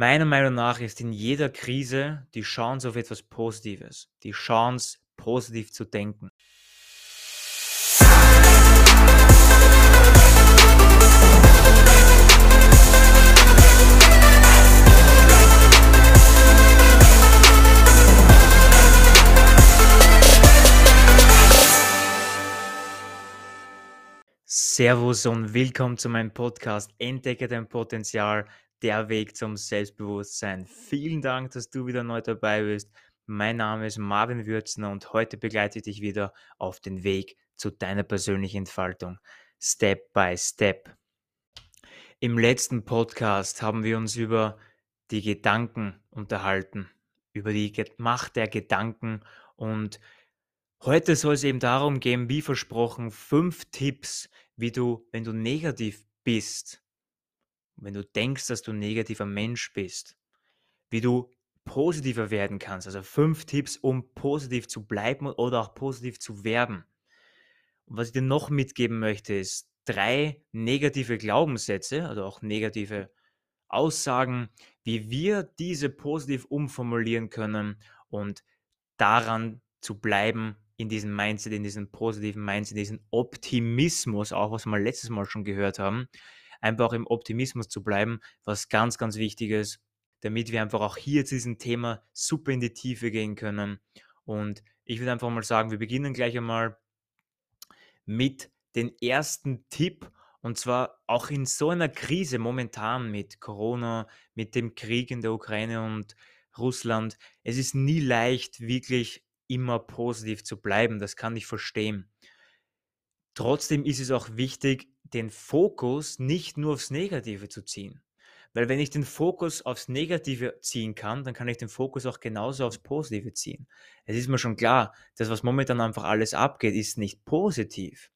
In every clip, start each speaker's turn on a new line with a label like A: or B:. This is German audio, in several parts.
A: Meiner Meinung nach ist in jeder Krise die Chance auf etwas Positives, die Chance, positiv zu denken. Servus und willkommen zu meinem Podcast Entdecke dein Potenzial der Weg zum Selbstbewusstsein. Vielen Dank, dass du wieder neu dabei bist. Mein Name ist Marvin Würzner und heute begleite ich dich wieder auf den Weg zu deiner persönlichen Entfaltung. Step by Step. Im letzten Podcast haben wir uns über die Gedanken unterhalten, über die Macht der Gedanken und heute soll es eben darum gehen, wie versprochen, fünf Tipps, wie du, wenn du negativ bist, wenn du denkst, dass du ein negativer Mensch bist, wie du positiver werden kannst. Also fünf Tipps, um positiv zu bleiben oder auch positiv zu werden. Und was ich dir noch mitgeben möchte, ist drei negative Glaubenssätze, also auch negative Aussagen, wie wir diese positiv umformulieren können und daran zu bleiben in diesem Mindset, in diesem positiven Mindset, in diesem Optimismus, auch was wir letztes Mal schon gehört haben, einfach im Optimismus zu bleiben, was ganz, ganz wichtig ist, damit wir einfach auch hier zu diesem Thema super in die Tiefe gehen können. Und ich würde einfach mal sagen, wir beginnen gleich einmal mit dem ersten Tipp. Und zwar auch in so einer Krise momentan mit Corona, mit dem Krieg in der Ukraine und Russland. Es ist nie leicht, wirklich immer positiv zu bleiben. Das kann ich verstehen. Trotzdem ist es auch wichtig, den Fokus nicht nur aufs Negative zu ziehen. Weil wenn ich den Fokus aufs Negative ziehen kann, dann kann ich den Fokus auch genauso aufs Positive ziehen. Es ist mir schon klar, dass was momentan einfach alles abgeht, ist nicht positiv.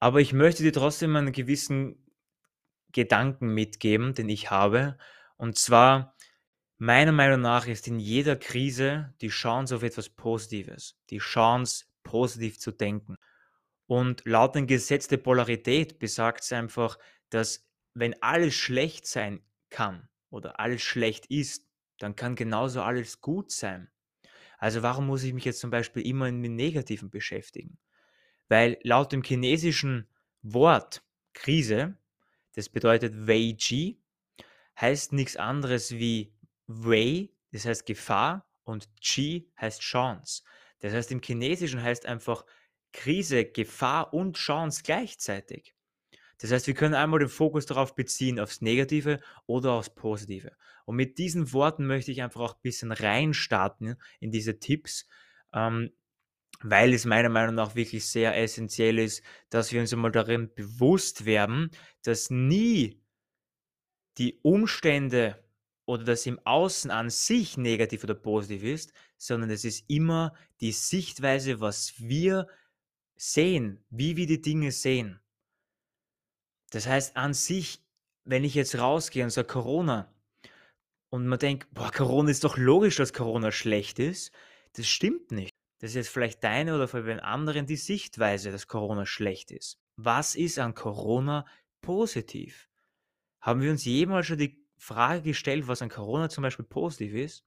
A: Aber ich möchte dir trotzdem einen gewissen Gedanken mitgeben, den ich habe. Und zwar, meiner Meinung nach ist in jeder Krise die Chance auf etwas Positives, die Chance, positiv zu denken. Und laut dem Gesetz der Polarität besagt es einfach, dass wenn alles schlecht sein kann oder alles schlecht ist, dann kann genauso alles gut sein. Also warum muss ich mich jetzt zum Beispiel immer mit Negativen beschäftigen? Weil laut dem chinesischen Wort Krise, das bedeutet Wei Ji, heißt nichts anderes wie Wei, das heißt Gefahr, und Ji heißt Chance. Das heißt, im Chinesischen heißt einfach Krise, Gefahr und Chance gleichzeitig. Das heißt, wir können einmal den Fokus darauf beziehen, aufs Negative oder aufs Positive. Und mit diesen Worten möchte ich einfach auch ein bisschen reinstarten in diese Tipps, ähm, weil es meiner Meinung nach wirklich sehr essentiell ist, dass wir uns einmal darin bewusst werden, dass nie die Umstände oder das im Außen an sich negativ oder positiv ist, sondern es ist immer die Sichtweise, was wir sehen, wie wir die Dinge sehen. Das heißt, an sich, wenn ich jetzt rausgehe und sage Corona und man denkt, boah, Corona ist doch logisch, dass Corona schlecht ist, das stimmt nicht. Das ist jetzt vielleicht deine oder für den anderen die Sichtweise, dass Corona schlecht ist. Was ist an Corona positiv? Haben wir uns jemals schon die Frage gestellt, was an Corona zum Beispiel positiv ist?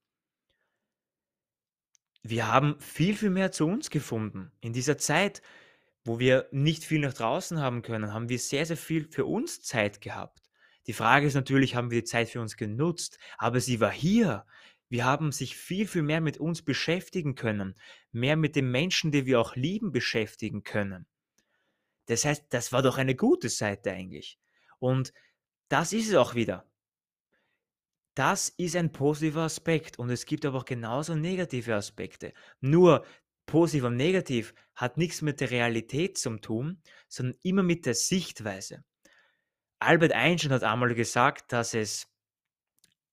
A: Wir haben viel, viel mehr zu uns gefunden. In dieser Zeit, wo wir nicht viel nach draußen haben können, haben wir sehr, sehr viel für uns Zeit gehabt. Die Frage ist natürlich, haben wir die Zeit für uns genutzt? Aber sie war hier. Wir haben sich viel, viel mehr mit uns beschäftigen können, mehr mit den Menschen, die wir auch lieben, beschäftigen können. Das heißt, das war doch eine gute Seite eigentlich. Und das ist es auch wieder. Das ist ein positiver Aspekt und es gibt aber auch genauso negative Aspekte. Nur positiv und negativ hat nichts mit der Realität zu tun, sondern immer mit der Sichtweise. Albert Einstein hat einmal gesagt, dass es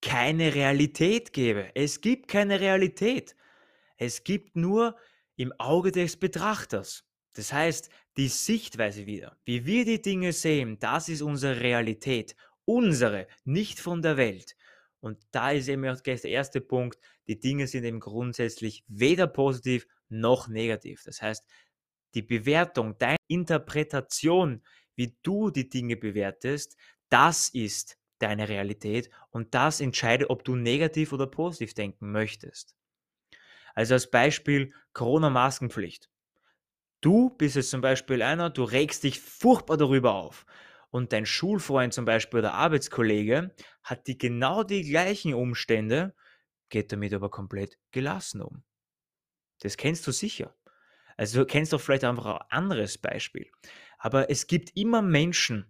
A: keine Realität gäbe. Es gibt keine Realität. Es gibt nur im Auge des Betrachters. Das heißt, die Sichtweise wieder, wie wir die Dinge sehen, das ist unsere Realität. Unsere, nicht von der Welt. Und da ist eben auch der erste Punkt, die Dinge sind eben grundsätzlich weder positiv noch negativ. Das heißt, die Bewertung, deine Interpretation, wie du die Dinge bewertest, das ist deine Realität und das entscheidet, ob du negativ oder positiv denken möchtest. Also als Beispiel Corona-Maskenpflicht. Du bist jetzt zum Beispiel einer, du regst dich furchtbar darüber auf und dein Schulfreund zum Beispiel oder Arbeitskollege hat die genau die gleichen Umstände, geht damit aber komplett gelassen um. Das kennst du sicher. Also du kennst doch vielleicht einfach ein anderes Beispiel. Aber es gibt immer Menschen,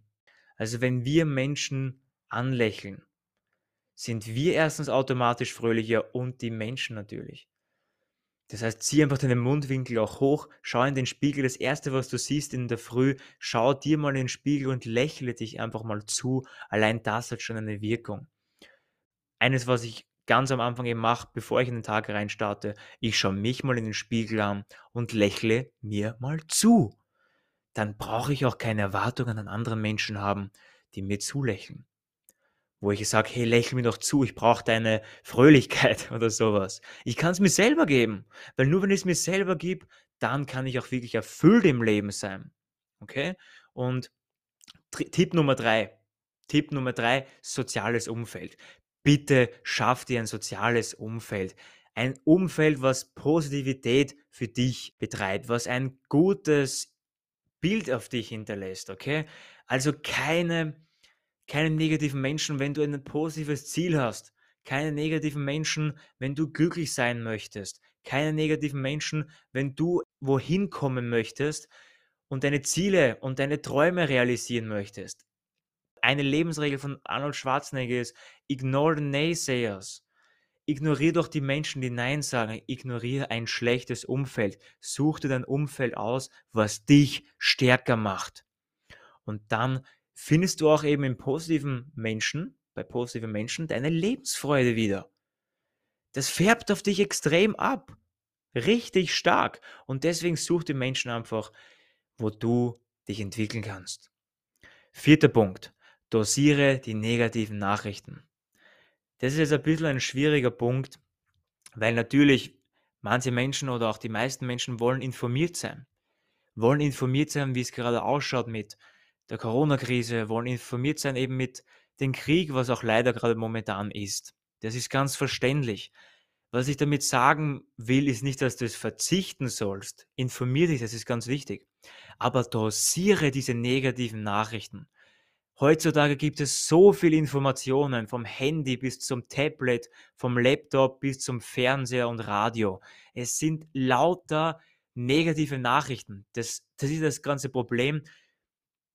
A: also wenn wir Menschen anlächeln, sind wir erstens automatisch fröhlicher und die Menschen natürlich. Das heißt, zieh einfach deinen Mundwinkel auch hoch, schau in den Spiegel. Das erste, was du siehst in der Früh, schau dir mal in den Spiegel und lächle dich einfach mal zu. Allein das hat schon eine Wirkung. Eines, was ich ganz am Anfang eben mache, bevor ich in den Tag reinstarte, ich schaue mich mal in den Spiegel an und lächle mir mal zu. Dann brauche ich auch keine Erwartungen an andere Menschen haben, die mir zulächeln wo ich sage, hey, lächel mir doch zu, ich brauche deine Fröhlichkeit oder sowas. Ich kann es mir selber geben, weil nur wenn ich es mir selber gebe, dann kann ich auch wirklich erfüllt im Leben sein. Okay? Und Tipp Nummer drei, Tipp Nummer drei, soziales Umfeld. Bitte schaff dir ein soziales Umfeld. Ein Umfeld, was Positivität für dich betreibt, was ein gutes Bild auf dich hinterlässt, okay? Also keine keine negativen Menschen, wenn du ein positives Ziel hast. Keine negativen Menschen, wenn du glücklich sein möchtest. Keine negativen Menschen, wenn du wohin kommen möchtest und deine Ziele und deine Träume realisieren möchtest. Eine Lebensregel von Arnold Schwarzenegger ist, ignore the naysayers. Ignoriere doch die Menschen, die Nein sagen. Ignoriere ein schlechtes Umfeld. Such dir dein Umfeld aus, was dich stärker macht. Und dann findest du auch eben in positiven Menschen, bei positiven Menschen, deine Lebensfreude wieder. Das färbt auf dich extrem ab. Richtig stark. Und deswegen such die Menschen einfach, wo du dich entwickeln kannst. Vierter Punkt. Dosiere die negativen Nachrichten. Das ist jetzt ein bisschen ein schwieriger Punkt, weil natürlich manche Menschen oder auch die meisten Menschen wollen informiert sein. Wollen informiert sein, wie es gerade ausschaut mit der Corona-Krise, wollen informiert sein eben mit dem Krieg, was auch leider gerade momentan ist. Das ist ganz verständlich. Was ich damit sagen will, ist nicht, dass du es verzichten sollst. Informier dich, das ist ganz wichtig. Aber dosiere diese negativen Nachrichten. Heutzutage gibt es so viele Informationen, vom Handy bis zum Tablet, vom Laptop bis zum Fernseher und Radio. Es sind lauter negative Nachrichten. Das, das ist das ganze Problem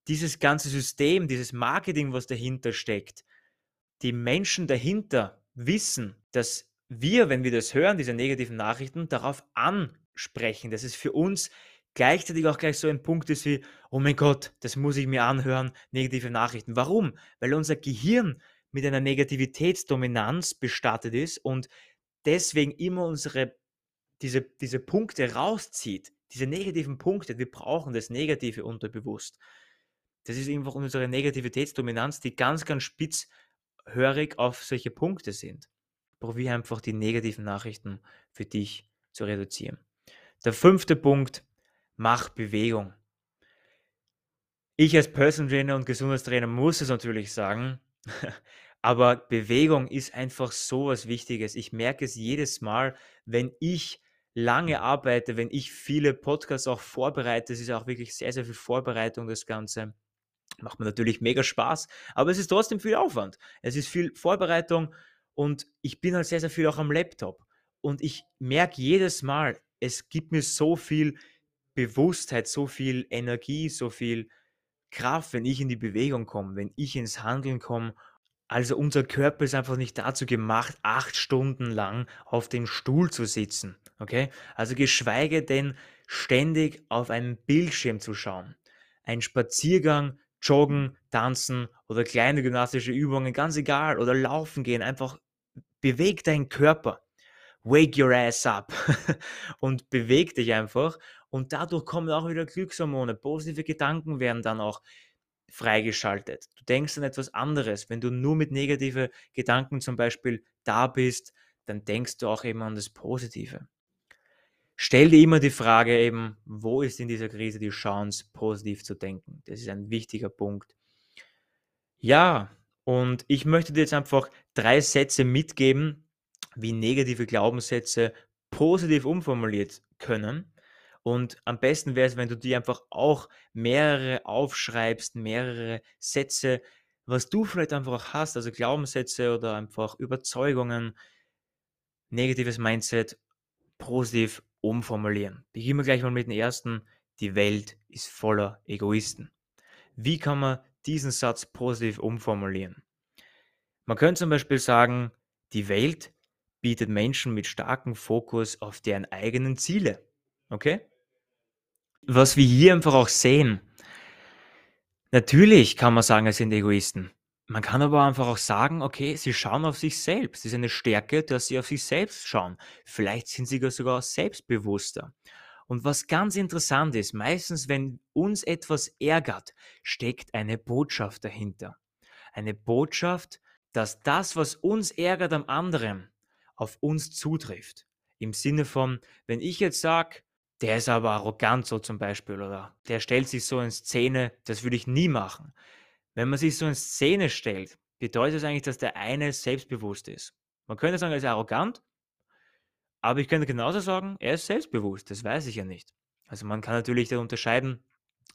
A: dieses ganze System, dieses Marketing, was dahinter steckt, die Menschen dahinter wissen, dass wir, wenn wir das hören, diese negativen Nachrichten, darauf ansprechen, dass es für uns gleichzeitig auch gleich so ein Punkt ist wie, oh mein Gott, das muss ich mir anhören, negative Nachrichten. Warum? Weil unser Gehirn mit einer Negativitätsdominanz bestattet ist und deswegen immer unsere, diese, diese Punkte rauszieht, diese negativen Punkte. Wir brauchen das Negative unterbewusst. Das ist einfach unsere Negativitätsdominanz, die ganz, ganz spitzhörig auf solche Punkte sind. Probier einfach die negativen Nachrichten für dich zu reduzieren. Der fünfte Punkt, mach Bewegung. Ich als Person Trainer und Gesundheitstrainer muss es natürlich sagen, aber Bewegung ist einfach so was Wichtiges. Ich merke es jedes Mal, wenn ich lange arbeite, wenn ich viele Podcasts auch vorbereite. Es ist auch wirklich sehr, sehr viel Vorbereitung, das Ganze. Macht mir natürlich mega Spaß, aber es ist trotzdem viel Aufwand. Es ist viel Vorbereitung und ich bin halt sehr, sehr viel auch am Laptop. Und ich merke jedes Mal, es gibt mir so viel Bewusstheit, so viel Energie, so viel Kraft, wenn ich in die Bewegung komme, wenn ich ins Handeln komme. Also unser Körper ist einfach nicht dazu gemacht, acht Stunden lang auf dem Stuhl zu sitzen. Okay? Also geschweige denn ständig auf einen Bildschirm zu schauen. Ein Spaziergang Joggen, Tanzen oder kleine gymnastische Übungen, ganz egal, oder laufen gehen, einfach beweg deinen Körper. Wake your ass up und beweg dich einfach. Und dadurch kommen auch wieder Glückshormone. Positive Gedanken werden dann auch freigeschaltet. Du denkst an etwas anderes. Wenn du nur mit negativen Gedanken zum Beispiel da bist, dann denkst du auch eben an das Positive. Stell dir immer die Frage eben, wo ist in dieser Krise die Chance, positiv zu denken? Das ist ein wichtiger Punkt. Ja, Und ich möchte dir jetzt einfach drei Sätze mitgeben, wie negative Glaubenssätze positiv umformuliert können. Und am besten wäre es, wenn du dir einfach auch mehrere aufschreibst, mehrere Sätze, was du vielleicht einfach auch hast, also Glaubenssätze oder einfach Überzeugungen, negatives Mindset positiv umformulieren. Beginnen wir gleich mal mit dem ersten. Die Welt ist voller Egoisten. Wie kann man diesen Satz positiv umformulieren? Man könnte zum Beispiel sagen, die Welt bietet Menschen mit starkem Fokus auf deren eigenen Ziele. Okay? Was wir hier einfach auch sehen, natürlich kann man sagen, es sind Egoisten. Man kann aber einfach auch sagen, okay, sie schauen auf sich selbst. Es ist eine Stärke, dass sie auf sich selbst schauen. Vielleicht sind sie sogar selbstbewusster. Und was ganz interessant ist, meistens, wenn uns etwas ärgert, steckt eine Botschaft dahinter. Eine Botschaft, dass das, was uns ärgert am anderen, auf uns zutrifft. Im Sinne von, wenn ich jetzt sage, der ist aber arrogant so zum Beispiel oder der stellt sich so in Szene, das würde ich nie machen. Wenn man sich so in Szene stellt, bedeutet das eigentlich, dass der eine selbstbewusst ist. Man könnte sagen, er ist arrogant, aber ich könnte genauso sagen, er ist selbstbewusst. Das weiß ich ja nicht. Also man kann natürlich da unterscheiden,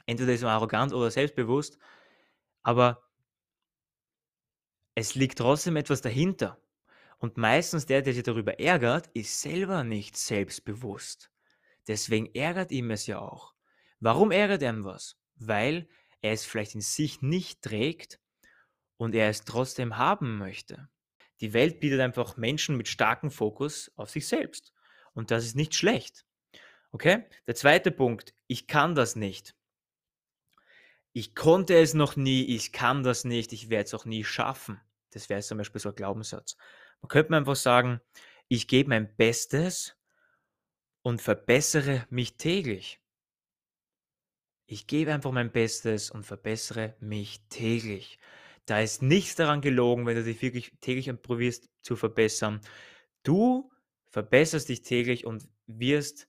A: entweder ist er arrogant oder selbstbewusst, aber es liegt trotzdem etwas dahinter. Und meistens der, der sich darüber ärgert, ist selber nicht selbstbewusst. Deswegen ärgert ihm es ja auch. Warum ärgert er ihm was? Weil er es vielleicht in sich nicht trägt und er es trotzdem haben möchte. Die Welt bietet einfach Menschen mit starkem Fokus auf sich selbst. Und das ist nicht schlecht. Okay? Der zweite Punkt, ich kann das nicht. Ich konnte es noch nie, ich kann das nicht, ich werde es auch nie schaffen. Das wäre zum Beispiel so ein Glaubenssatz. Man könnte einfach sagen, ich gebe mein Bestes und verbessere mich täglich. Ich gebe einfach mein Bestes und verbessere mich täglich. Da ist nichts daran gelogen, wenn du dich wirklich täglich probierst zu verbessern. Du verbesserst dich täglich und wirst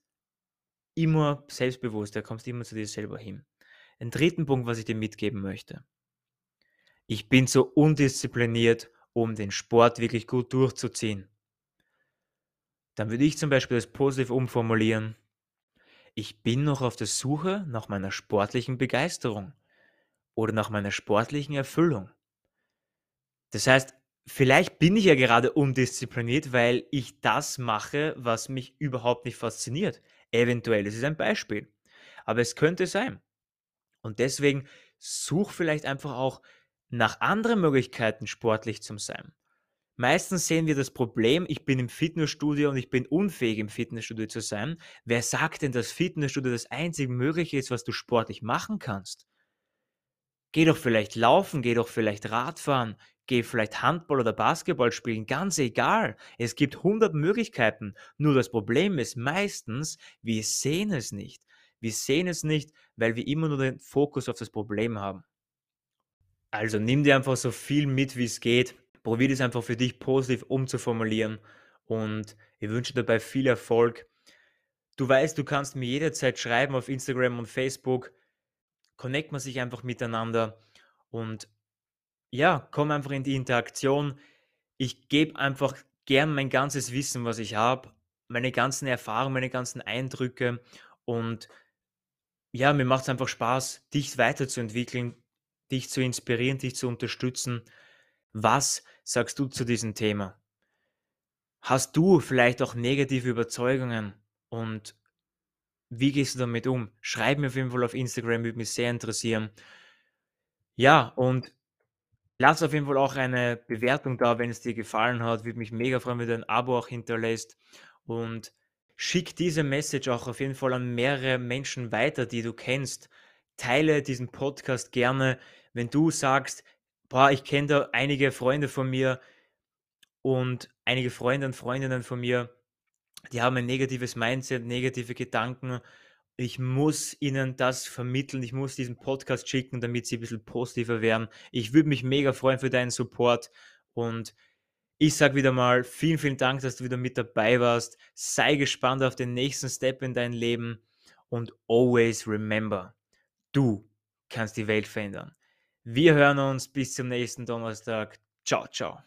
A: immer selbstbewusster, kommst immer zu dir selber hin. Ein dritten Punkt, was ich dir mitgeben möchte. Ich bin so undiszipliniert, um den Sport wirklich gut durchzuziehen. Dann würde ich zum Beispiel das positiv umformulieren. Ich bin noch auf der Suche nach meiner sportlichen Begeisterung oder nach meiner sportlichen Erfüllung. Das heißt, vielleicht bin ich ja gerade undiszipliniert, weil ich das mache, was mich überhaupt nicht fasziniert. Eventuell, das ist ein Beispiel. Aber es könnte sein. Und deswegen such vielleicht einfach auch nach anderen Möglichkeiten, sportlich zu sein. Meistens sehen wir das Problem, ich bin im Fitnessstudio und ich bin unfähig im Fitnessstudio zu sein. Wer sagt denn, dass Fitnessstudio das einzige Mögliche ist, was du sportlich machen kannst? Geh doch vielleicht laufen, geh doch vielleicht Radfahren, geh vielleicht Handball oder Basketball spielen, ganz egal. Es gibt 100 Möglichkeiten. Nur das Problem ist meistens, wir sehen es nicht. Wir sehen es nicht, weil wir immer nur den Fokus auf das Problem haben. Also nimm dir einfach so viel mit, wie es geht. Probier es einfach für dich positiv umzuformulieren und ich wünsche dabei viel Erfolg. Du weißt, du kannst mir jederzeit schreiben auf Instagram und Facebook. Connect man sich einfach miteinander und ja, komm einfach in die Interaktion. Ich gebe einfach gern mein ganzes Wissen, was ich habe, meine ganzen Erfahrungen, meine ganzen Eindrücke und ja, mir macht es einfach Spaß, dich weiterzuentwickeln, dich zu inspirieren, dich zu unterstützen. Was sagst du zu diesem Thema? Hast du vielleicht auch negative Überzeugungen und wie gehst du damit um? Schreib mir auf jeden Fall auf Instagram, würde mich sehr interessieren. Ja, und lass auf jeden Fall auch eine Bewertung da, wenn es dir gefallen hat. Würde mich mega freuen, wenn du ein Abo auch hinterlässt. Und schick diese Message auch auf jeden Fall an mehrere Menschen weiter, die du kennst. Teile diesen Podcast gerne wenn du sagst, boah, ich kenne da einige Freunde von mir und einige Freunde und Freundinnen von mir, die haben ein negatives Mindset, negative Gedanken. Ich muss ihnen das vermitteln, ich muss diesen Podcast schicken, damit sie ein bisschen positiver werden. Ich würde mich mega freuen für deinen Support und ich sage wieder mal vielen, vielen Dank, dass du wieder mit dabei warst. Sei gespannt auf den nächsten Step in dein Leben und always remember, du kannst die Welt verändern. Wir hören uns bis zum nächsten Donnerstag. Ciao, ciao.